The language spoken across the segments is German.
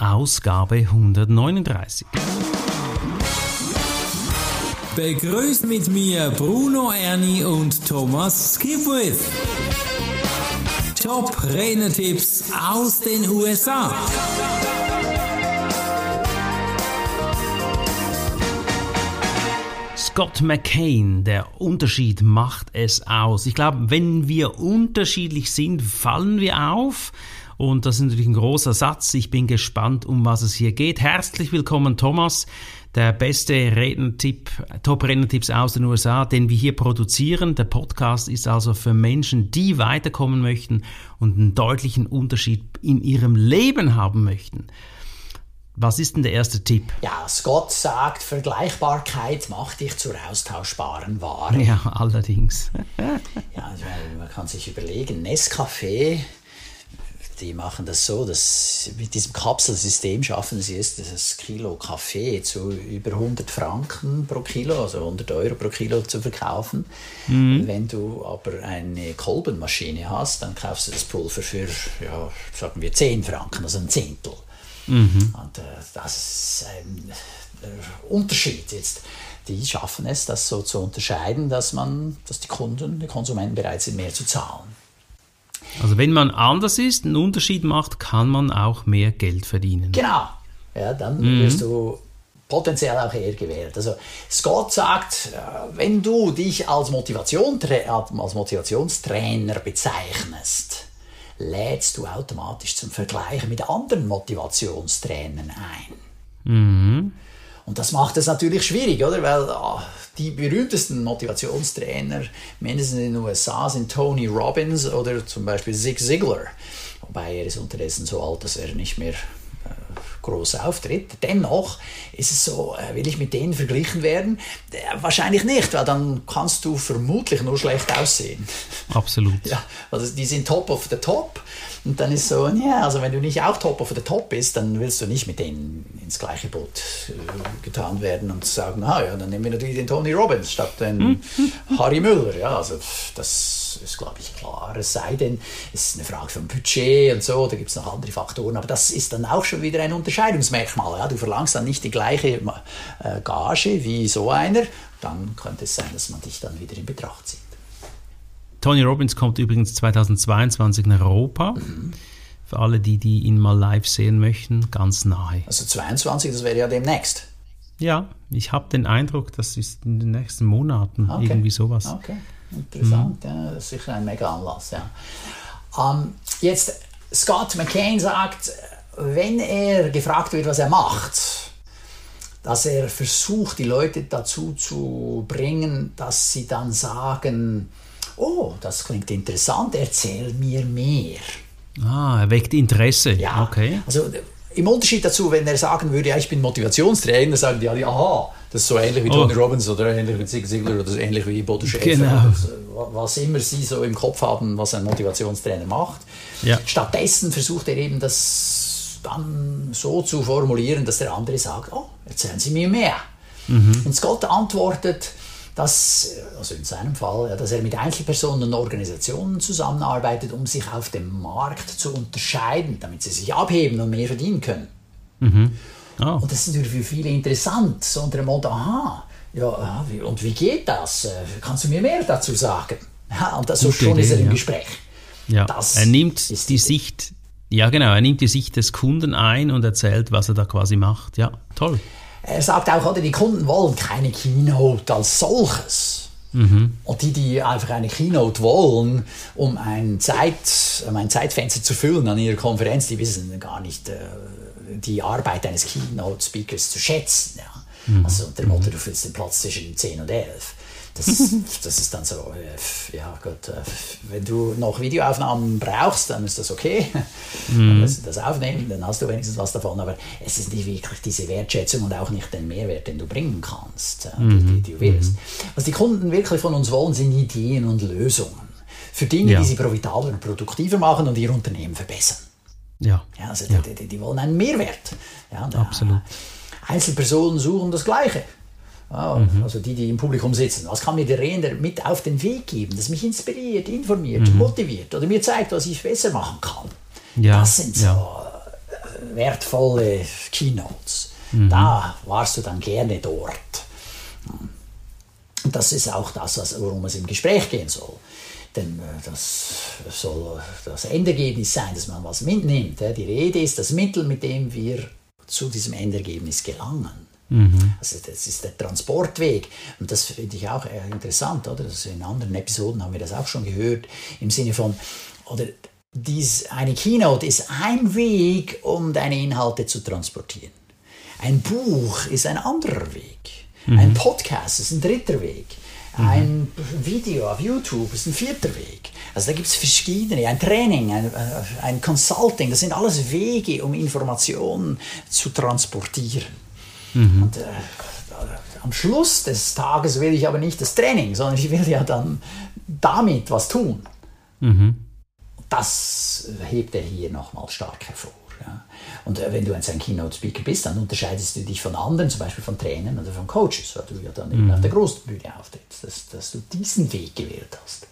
Ausgabe 139. Begrüßt mit mir Bruno Ernie und Thomas Skipwith. Top Rennertipps aus den USA. Scott McCain, der Unterschied macht es aus. Ich glaube, wenn wir unterschiedlich sind, fallen wir auf. Und das ist natürlich ein großer Satz. Ich bin gespannt, um was es hier geht. Herzlich willkommen, Thomas. Der beste Rednertipp, Top-Rednertipps aus den USA, den wir hier produzieren. Der Podcast ist also für Menschen, die weiterkommen möchten und einen deutlichen Unterschied in ihrem Leben haben möchten. Was ist denn der erste Tipp? Ja, Scott sagt, Vergleichbarkeit macht dich zur austauschbaren Ware. Ja, allerdings. ja, man kann sich überlegen, Nescafé die machen das so, dass mit diesem Kapselsystem schaffen sie es, das Kilo Kaffee zu über 100 Franken pro Kilo, also 100 Euro pro Kilo zu verkaufen. Mhm. Wenn du aber eine Kolbenmaschine hast, dann kaufst du das Pulver für, ja, sagen wir 10 Franken, also ein Zehntel. Mhm. Und äh, das ist ein äh, Unterschied jetzt die schaffen es, das so zu unterscheiden, dass man, dass die Kunden, die Konsumenten bereit sind, mehr zu zahlen. Also wenn man anders ist, einen Unterschied macht, kann man auch mehr Geld verdienen. Genau. Ja, dann mhm. wirst du potenziell auch eher gewählt. Also Scott sagt, äh, wenn du dich als, Motivation, als Motivationstrainer bezeichnest, lädst du automatisch zum Vergleich mit anderen Motivationstrainern ein. Mhm. Und das macht es natürlich schwierig, oder? Weil oh, die berühmtesten Motivationstrainer, mindestens in den USA, sind Tony Robbins oder zum Beispiel Zig Ziglar. Wobei er ist unterdessen so alt, dass er nicht mehr äh, groß auftritt. Dennoch ist es so, äh, will ich mit denen verglichen werden? Äh, wahrscheinlich nicht, weil dann kannst du vermutlich nur schlecht aussehen. Absolut. Ja, also die sind top of the top. Und dann ist so, ja, also wenn du nicht auch top of the top bist, dann willst du nicht mit denen ins gleiche Boot äh, getan werden und sagen, ah ja, dann nehmen wir natürlich den Tony Robbins statt den. Harry Müller. Ja, also das ist, glaube ich, klar. Es sei denn, es ist eine Frage von Budget und so, da gibt es noch andere Faktoren, aber das ist dann auch schon wieder ein Unterscheidungsmerkmal. Ja? Du verlangst dann nicht die gleiche äh, Gage wie so einer, dann könnte es sein, dass man dich dann wieder in Betracht zieht. Tony Robbins kommt übrigens 2022 nach Europa. Mhm. Für alle, die, die ihn mal live sehen möchten, ganz nahe. Also 22, das wäre ja demnächst. Ja, ich habe den Eindruck, das ist in den nächsten Monaten okay. irgendwie sowas. Okay, interessant. Mhm. Ja, das ist sicher ein mega Anlass. Ja. Ähm, jetzt, Scott McCain sagt, wenn er gefragt wird, was er macht, dass er versucht, die Leute dazu zu bringen, dass sie dann sagen, oh, das klingt interessant, erzähl mir mehr. Ah, er weckt Interesse. Ja, okay. Also im Unterschied dazu, wenn er sagen würde, ja, ich bin Motivationstrainer, sagen die alle, aha, das ist so ähnlich wie Tony oh. Robbins oder ähnlich wie Zig Ziglar oder so ähnlich wie Bodo Schäfer. Genau. Was immer sie so im Kopf haben, was ein Motivationstrainer macht. Ja. Stattdessen versucht er eben das dann so zu formulieren, dass der andere sagt, oh, erzählen Sie mir mehr. Mhm. Und Scott antwortet, dass, also in seinem Fall, ja, dass er mit Einzelpersonen und Organisationen zusammenarbeitet, um sich auf dem Markt zu unterscheiden, damit sie sich abheben und mehr verdienen können. Mhm. Oh. Und das ist natürlich für viele interessant, so unter dem Motto, aha, ja, und wie geht das? Äh, kannst du mir mehr dazu sagen? Ja, und das, so schon Idee, ist er im ja. Gespräch. Ja, das er nimmt die, die Sicht, ja genau, er nimmt die Sicht des Kunden ein und erzählt, was er da quasi macht. Ja, toll. Er sagt auch, oder, die Kunden wollen keine Keynote als solches. Mhm. Und die, die einfach eine Keynote wollen, um ein, Zeit, um ein Zeitfenster zu füllen an ihrer Konferenz, die wissen gar nicht äh, die Arbeit eines Keynote-Speakers zu schätzen. Ja. Mhm. Also unter dem Motto, du füllst den Platz zwischen 10 und 11. Das, das ist dann so, äh, ja gut, äh, wenn du noch Videoaufnahmen brauchst, dann ist das okay. Mhm. Dann das aufnehmen, dann hast du wenigstens was davon. Aber es ist nicht wirklich diese Wertschätzung und auch nicht den Mehrwert, den du bringen kannst, mhm. die, du willst. Mhm. Was die Kunden wirklich von uns wollen, sind Ideen und Lösungen. Für Dinge, ja. die sie profitabler und produktiver machen und ihr Unternehmen verbessern. Ja. ja also ja. Die, die, die, wollen einen Mehrwert. Ja, Absolut. Einzelpersonen suchen das Gleiche. Ah, mhm. Also die, die im Publikum sitzen. Was kann mir der Redner mit auf den Weg geben, das mich inspiriert, informiert, mhm. motiviert oder mir zeigt, was ich besser machen kann? Ja. Das sind so ja. wertvolle Keynotes. Mhm. Da warst du dann gerne dort. Und das ist auch das, worum es im Gespräch gehen soll. Denn äh, das soll das Endergebnis sein, dass man was mitnimmt. Die Rede ist das Mittel, mit dem wir zu diesem Endergebnis gelangen. Mhm. Also das ist der Transportweg. Und das finde ich auch interessant, oder? Das in anderen Episoden haben wir das auch schon gehört, im Sinne von, oder dies, eine Keynote ist ein Weg, um deine Inhalte zu transportieren. Ein Buch ist ein anderer Weg. Mhm. Ein Podcast ist ein dritter Weg. Mhm. Ein Video auf YouTube ist ein vierter Weg. Also da gibt es verschiedene, ein Training, ein, äh, ein Consulting, das sind alles Wege, um Informationen zu transportieren. Mhm. Und äh, am Schluss des Tages will ich aber nicht das Training, sondern ich will ja dann damit was tun. Mhm. Das hebt er hier nochmal stark hervor. Ja. Und äh, wenn du ein Keynote-Speaker bist, dann unterscheidest du dich von anderen, zum Beispiel von Trainern oder von Coaches, weil du ja dann eben mhm. auf der großen Bühne auftrittst, dass, dass du diesen Weg gewählt hast.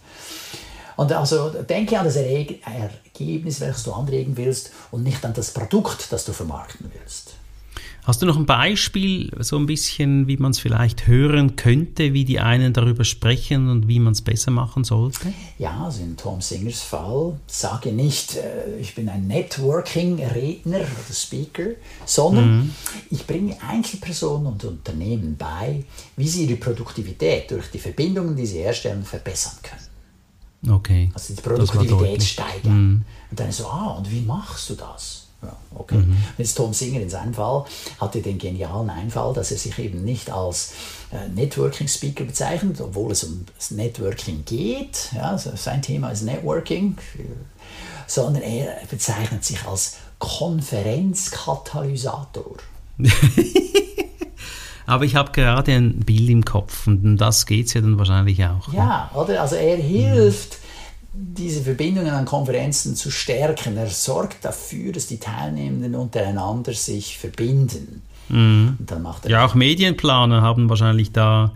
Und also denke an das Ergebnis, welches du anregen willst und nicht an das Produkt, das du vermarkten willst. Hast du noch ein Beispiel, so ein bisschen, wie man es vielleicht hören könnte, wie die einen darüber sprechen und wie man es besser machen sollte? Ja, also in Tom Singers Fall sage nicht, äh, ich bin ein Networking-Redner oder Speaker, sondern mhm. ich bringe Einzelpersonen und Unternehmen bei, wie sie ihre Produktivität durch die Verbindungen, die sie herstellen, verbessern können. Okay. Also die Produktivität steigern. Mhm. Und dann so, ah, und wie machst du das? Ja, okay. Mhm. Jetzt Tom Singer in seinem Fall hatte den genialen Einfall, dass er sich eben nicht als äh, Networking Speaker bezeichnet, obwohl es um das Networking geht. Ja, also sein Thema ist Networking, sondern er bezeichnet sich als Konferenzkatalysator. Aber ich habe gerade ein Bild im Kopf und um das geht es ja dann wahrscheinlich auch. Ja, oder? Also er hilft. Mhm diese Verbindungen an Konferenzen zu stärken. Er sorgt dafür, dass die Teilnehmenden untereinander sich verbinden. Mhm. ja, auch Medienplaner haben wahrscheinlich da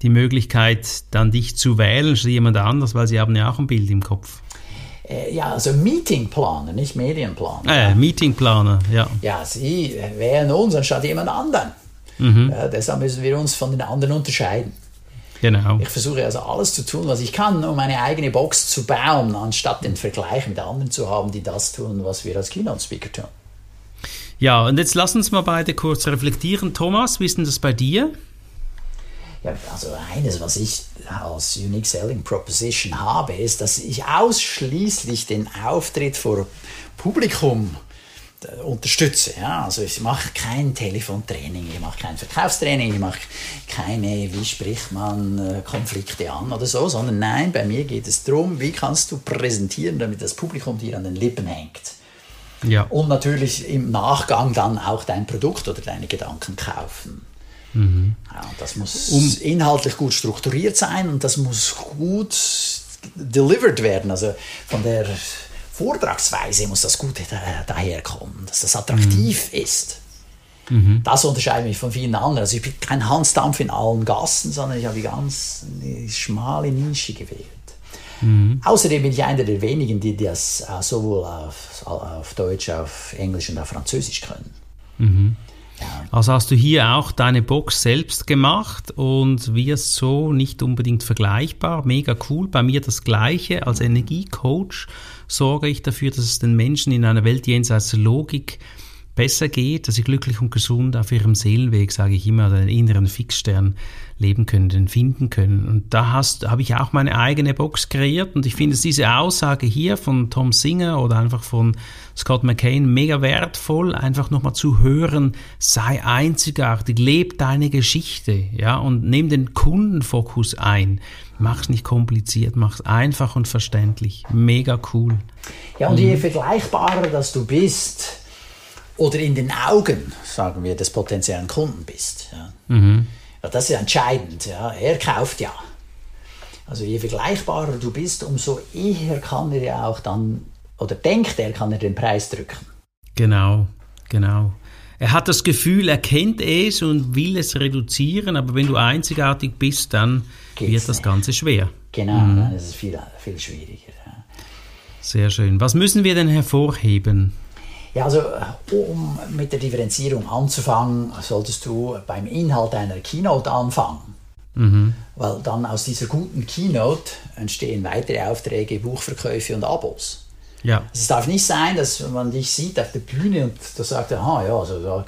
die Möglichkeit, dann dich zu wählen statt jemand anders, weil sie haben ja auch ein Bild im Kopf. Äh, ja, also Meetingplaner, nicht Medienplaner. Äh, Meetingplaner, ja. Ja, sie wählen uns anstatt jemand anderen. Mhm. Ja, deshalb müssen wir uns von den anderen unterscheiden. Genau. Ich versuche also alles zu tun, was ich kann, um eine eigene Box zu bauen, anstatt den Vergleich mit anderen zu haben, die das tun, was wir als Keynote-Speaker tun. Ja, und jetzt lass uns mal beide kurz reflektieren. Thomas, wie ist denn das bei dir? Ja, also eines, was ich als Unique Selling Proposition habe, ist, dass ich ausschließlich den Auftritt vor Publikum unterstütze. Ja? Also ich mache kein Telefontraining, ich mache kein Verkaufstraining, ich mache keine, wie spricht man äh, Konflikte an oder so, sondern nein, bei mir geht es darum, wie kannst du präsentieren, damit das Publikum dir an den Lippen hängt. Ja. Und natürlich im Nachgang dann auch dein Produkt oder deine Gedanken kaufen. Mhm. Ja, das muss um, inhaltlich gut strukturiert sein und das muss gut delivered werden. Also von der Vortragsweise muss das Gute daherkommen, dass das attraktiv mhm. ist. Mhm. Das unterscheidet mich von vielen anderen. Also ich bin kein Hansdampf in allen Gassen, sondern ich habe ganz eine schmale Nische gewählt. Mhm. Außerdem bin ich einer der wenigen, die das äh, sowohl auf, auf Deutsch, auf Englisch und auf Französisch können. Mhm. Ja. Also hast du hier auch deine Box selbst gemacht und wirst so nicht unbedingt vergleichbar. Mega cool. Bei mir das gleiche als Energiecoach sorge ich dafür, dass es den Menschen in einer Welt jenseits Logik besser geht, dass sie glücklich und gesund auf ihrem Seelenweg, sage ich immer, den inneren Fixstern leben können, den finden können. Und da hast, habe ich auch meine eigene Box kreiert und ich finde diese Aussage hier von Tom Singer oder einfach von Scott McCain mega wertvoll, einfach nochmal zu hören, sei einzigartig, leb deine Geschichte, ja, und nimm den Kundenfokus ein. Mach's nicht kompliziert, mach's einfach und verständlich. Mega cool. Ja, und je mhm. vergleichbarer dass du bist, oder in den Augen, sagen wir, des potenziellen Kunden bist. Ja. Mhm. ja das ist entscheidend. Ja. Er kauft ja. Also je vergleichbarer du bist, umso eher kann er ja auch dann, oder denkt er, kann er den Preis drücken. Genau, genau. Er hat das Gefühl, er kennt es und will es reduzieren, aber wenn du einzigartig bist, dann Geht's wird das nicht. Ganze schwer. Genau, mhm. dann ist es viel, viel schwieriger. Sehr schön. Was müssen wir denn hervorheben? Ja, also um mit der Differenzierung anzufangen, solltest du beim Inhalt einer Keynote anfangen. Mhm. Weil dann aus dieser guten Keynote entstehen weitere Aufträge, Buchverkäufe und Abos. Ja. Es darf nicht sein, dass man dich sieht auf der Bühne und da sagt, aha, ja, also da,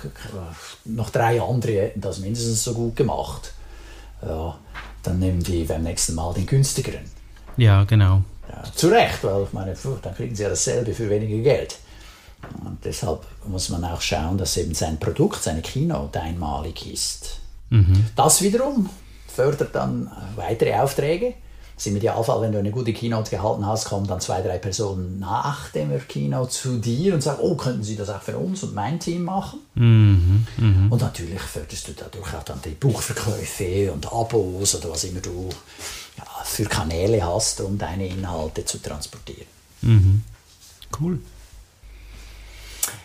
noch drei andere hätten das mindestens so gut gemacht. Ja, dann nehmen die beim nächsten Mal den günstigeren. Ja, genau. Ja, zu Recht, weil ich meine, dann kriegen sie ja dasselbe für weniger Geld. Und deshalb muss man auch schauen, dass eben sein Produkt, seine Keynote einmalig ist. Mhm. Das wiederum fördert dann weitere Aufträge. Das ist im Idealfall, wenn du eine gute Keynote gehalten hast, kommen dann zwei, drei Personen nach dem Keynote zu dir und sagen, oh, könnten Sie das auch für uns und mein Team machen? Mhm, mh. Und natürlich förderst du dadurch auch dann die Buchverkäufe und Abos oder was immer du ja, für Kanäle hast, um deine Inhalte zu transportieren. Mhm. Cool.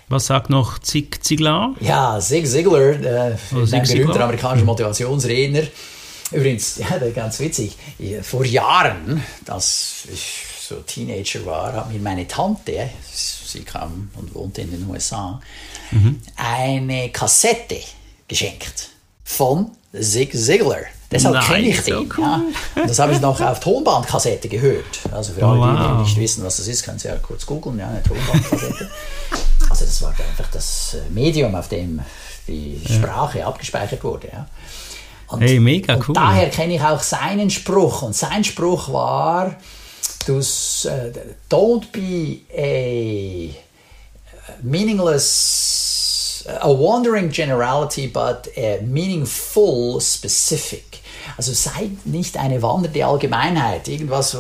Was sagt noch Zig Ziglar? Ja, Zig Ziglar, äh, oh, ein berühmter amerikanischer Motivationsredner. Übrigens, ja, ganz witzig, vor Jahren, als ich so Teenager war, hat mir meine Tante, sie kam und wohnte in den USA, mhm. eine Kassette geschenkt von Zig Ziglar. Deshalb kenne ich den. So cool. ja. Das habe ich noch auf Tonbandkassette gehört. Also für alle, wow. die nicht wissen, was das ist, können Sie ja kurz googeln. Ja, eine Tonbandkassette. also das war einfach das äh, Medium, auf dem die Sprache ja. abgespeichert wurde. Ja. Und, hey, mega cool. daher kenne ich auch seinen Spruch. Und sein Spruch war, uh, don't be a meaningless, a wandering generality, but a meaningful specific. Also sei nicht eine wandernde Allgemeinheit, irgendwas,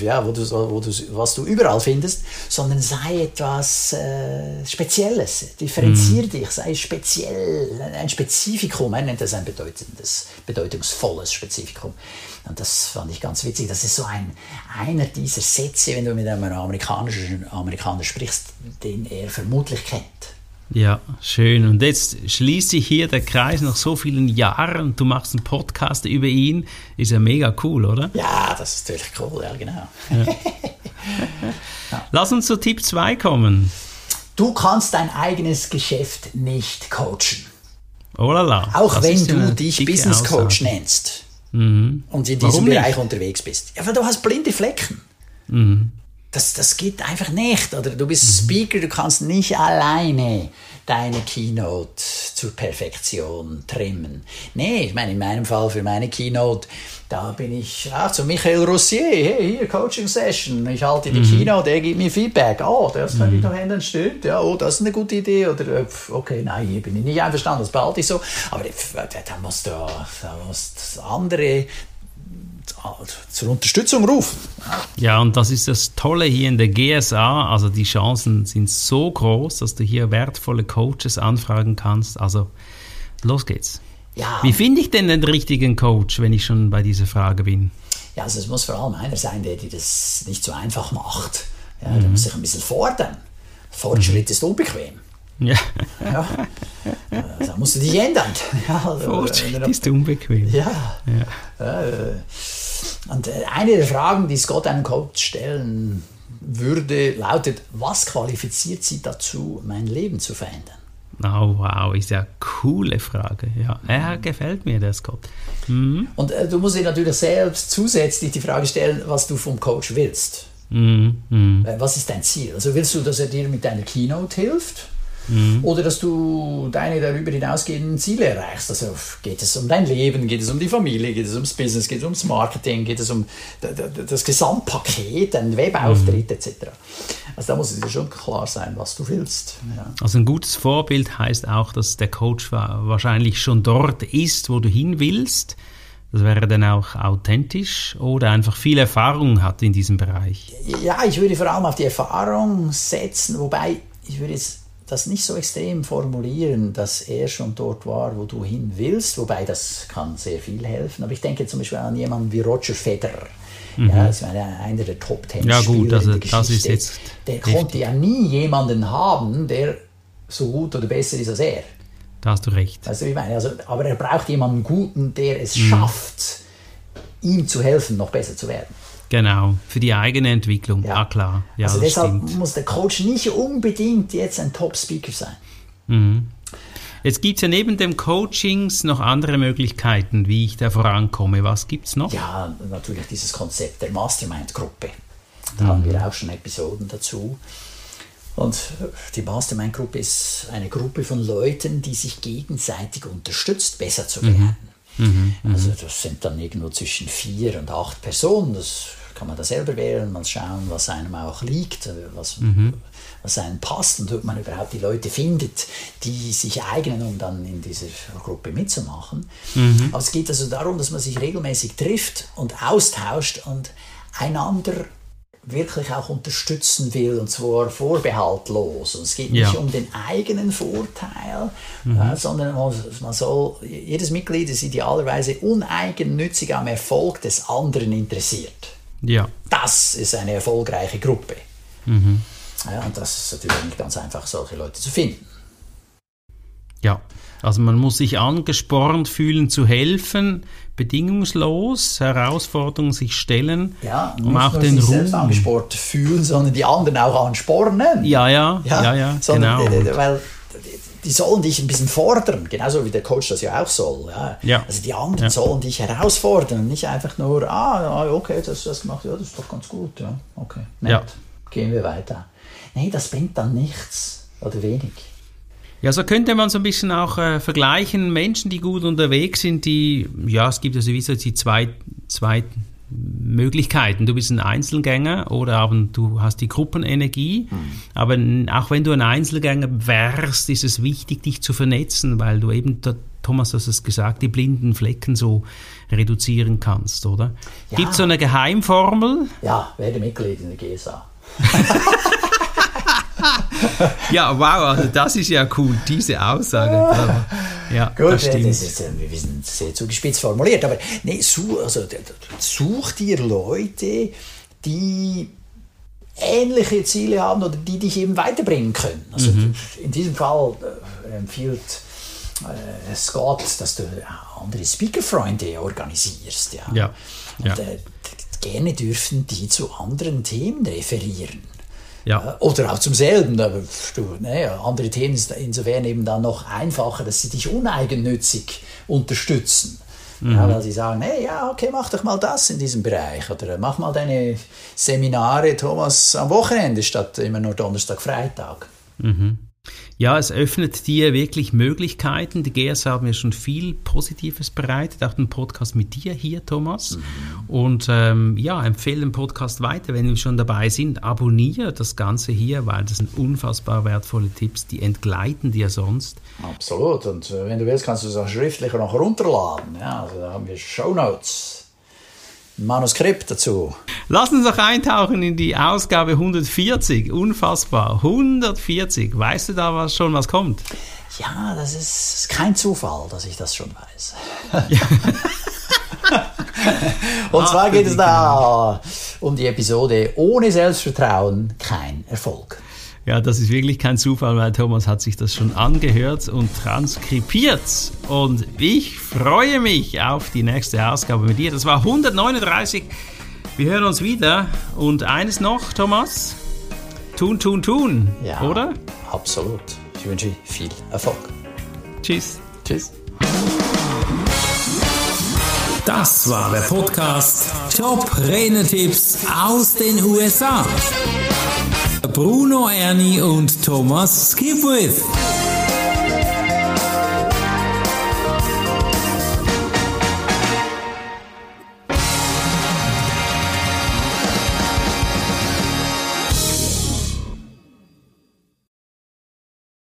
ja, wo du, wo du, was du überall findest, sondern sei etwas äh, Spezielles. Differenzier mm. dich, sei speziell, ein Spezifikum. Er nennt das ein bedeutendes, bedeutungsvolles Spezifikum. Und das fand ich ganz witzig. Das ist so ein, einer dieser Sätze, wenn du mit einem amerikanischen Amerikaner sprichst, den er vermutlich kennt. Ja, schön. Und jetzt schließt sich hier der Kreis nach so vielen Jahren. Du machst einen Podcast über ihn. Ist ja mega cool, oder? Ja, das ist natürlich cool, ja, genau. Ja. Lass uns zu Tipp 2 kommen. Du kannst dein eigenes Geschäft nicht coachen. Oh la la. Auch wenn du dich Business Coach nennst mhm. und in diesem Warum Bereich nicht? unterwegs bist. Ja, weil du hast blinde Flecken. Mhm das, das geht einfach nicht. Oder du bist mhm. Speaker, du kannst nicht alleine deine Keynote zur Perfektion trimmen. Nee, ich meine, in meinem Fall für meine Keynote, da bin ich auch zu Michael Rossier, hey, hier, Coaching Session, ich halte die mhm. Keynote, der gibt mir Feedback, oh, das kann mhm. ich noch ändern, stimmt, ja, oh, das ist eine gute Idee, oder, äh, okay, nein, hier bin ich nicht einverstanden, das behalte ich so, aber da musst du, da musst andere zur Unterstützung rufen. Ja, und das ist das Tolle hier in der GSA. Also die Chancen sind so groß, dass du hier wertvolle Coaches anfragen kannst. Also los geht's. Ja. Wie finde ich denn den richtigen Coach, wenn ich schon bei dieser Frage bin? Ja, also es muss vor allem einer sein, der dir das nicht so einfach macht. Ja, mhm. Der muss sich ein bisschen fordern. Fortschritt mhm. ist unbequem. Ja. ja. Da musst du dich ändern. Ja, also, Fortschritt ist unbequem. Ja. ja. Äh, und äh, eine der Fragen, die Scott einem Coach stellen würde, lautet, was qualifiziert Sie dazu, mein Leben zu verändern? Oh, wow, ist ja eine coole Frage. Ja, er gefällt mir, der Scott. Mhm. Und äh, du musst dir natürlich selbst zusätzlich die Frage stellen, was du vom Coach willst. Mhm. Mhm. Äh, was ist dein Ziel? Also willst du, dass er dir mit deiner Keynote hilft? Mhm. Oder dass du deine darüber hinausgehenden Ziele erreichst. Also geht es um dein Leben, geht es um die Familie, geht es ums Business, geht es ums Marketing, geht es um das Gesamtpaket, ein Webauftritt mhm. etc. Also da muss es dir schon klar sein, was du willst. Ja. Also ein gutes Vorbild heißt auch, dass der Coach wahrscheinlich schon dort ist, wo du hin willst. Das wäre dann auch authentisch oder einfach viel Erfahrung hat in diesem Bereich? Ja, ich würde vor allem auf die Erfahrung setzen, wobei ich würde jetzt das nicht so extrem formulieren, dass er schon dort war, wo du hin willst, wobei das kann sehr viel helfen. Aber ich denke zum Beispiel an jemanden wie Roger Federer. Mhm. Ja, das war einer der Top Ten ja, gut, also, in der das ist jetzt Der richtig. konnte ja nie jemanden haben, der so gut oder besser ist als er. Da hast du recht. Also, ich meine, also, aber er braucht jemanden Guten, der es mhm. schafft, ihm zu helfen, noch besser zu werden. Genau, für die eigene Entwicklung. Ja, ah, klar. Ja, also deshalb stimmt. muss der Coach nicht unbedingt jetzt ein Top-Speaker sein. Mhm. Jetzt gibt es ja neben dem Coachings noch andere Möglichkeiten, wie ich da vorankomme. Was gibt es noch? Ja, natürlich dieses Konzept der Mastermind-Gruppe. Da mhm. haben wir auch schon Episoden dazu. Und die Mastermind-Gruppe ist eine Gruppe von Leuten, die sich gegenseitig unterstützt, besser zu mhm. werden. Mhm. Mhm, also das sind dann irgendwo zwischen vier und acht Personen. Das kann man da selber wählen, mal schauen, was einem auch liegt, was, mhm. was einem passt und ob man überhaupt die Leute findet, die sich eignen, um dann in dieser Gruppe mitzumachen. Mhm. Aber es geht also darum, dass man sich regelmäßig trifft und austauscht und einander wirklich auch unterstützen will und zwar vorbehaltlos. Und es geht nicht ja. um den eigenen Vorteil, mhm. äh, sondern man soll, jedes Mitglied ist idealerweise uneigennützig am Erfolg des anderen interessiert. Ja. Das ist eine erfolgreiche Gruppe. Mhm. Ja, und das ist natürlich nicht ganz einfach, solche Leute zu finden. Ja, also man muss sich angespornt fühlen zu helfen, bedingungslos Herausforderungen sich stellen, ja, um auch den sich Ruhm. selbst angespornt fühlen, sondern die anderen auch anspornen. Ja, ja, ja, ja, ja sondern, genau. Weil die sollen dich ein bisschen fordern, genauso wie der Coach das ja auch soll. Ja. ja. Also die anderen ja. sollen dich herausfordern, nicht einfach nur, ah, okay, das hast du das gemacht, ja, das ist doch ganz gut, ja, okay, nett, ja. gehen wir weiter. Nee, das bringt dann nichts oder wenig. Ja, so könnte man so ein bisschen auch äh, vergleichen, Menschen, die gut unterwegs sind, die, ja, es gibt ja sowieso die zwei, zwei Möglichkeiten. Du bist ein Einzelgänger oder aber du hast die Gruppenenergie. Mhm. Aber auch wenn du ein Einzelgänger wärst, ist es wichtig, dich zu vernetzen, weil du eben, Thomas hast es gesagt, die blinden Flecken so reduzieren kannst, oder? Ja. Gibt es so eine Geheimformel? Ja, werde Mitglied in der GSA. ja, wow, also das ist ja cool, diese Aussage. Ja, Gut, das, stimmt. das ist, wir sind sehr zugespitzt formuliert, aber nee, such, also, such dir Leute, die ähnliche Ziele haben oder die dich eben weiterbringen können. Also mhm. in diesem Fall äh, empfiehlt äh, Scott, dass du andere Speakerfreunde organisierst. Ja. ja. Und, ja. Äh, gerne dürfen die zu anderen Themen referieren. Ja. Oder auch zum selben. Aber du, ne, andere Themen sind insofern eben dann noch einfacher, dass sie dich uneigennützig unterstützen. Mhm. Ja, weil sie sagen, hey, ja, okay, mach doch mal das in diesem Bereich. Oder mach mal deine Seminare, Thomas, am Wochenende statt immer nur Donnerstag, Freitag. Mhm. Ja, es öffnet dir wirklich Möglichkeiten. Die GS haben mir schon viel Positives bereitet, auch den Podcast mit dir hier, Thomas. Mhm. Und ähm, ja, empfehle den Podcast weiter, wenn wir schon dabei sind. Abonniere das Ganze hier, weil das sind unfassbar wertvolle Tipps, die entgleiten dir sonst. Absolut. Und äh, wenn du willst, kannst du es auch schriftlich noch runterladen. Ja, also da haben wir Show Notes. Manuskript dazu. Lass uns doch eintauchen in die Ausgabe 140. Unfassbar. 140. Weißt du da was schon, was kommt? Ja, das ist kein Zufall, dass ich das schon weiß. Und zwar geht es da um die Episode Ohne Selbstvertrauen kein Erfolg. Ja, das ist wirklich kein Zufall, weil Thomas hat sich das schon angehört und transkribiert. Und ich freue mich auf die nächste Ausgabe mit dir. Das war 139. Wir hören uns wieder. Und eines noch, Thomas. Tun, tun, tun. Ja, oder? Absolut. Ich wünsche viel Erfolg. Tschüss. Tschüss. Das war der Podcast Top Renetipps aus den USA. Bruno Ernie und Thomas Skipwith.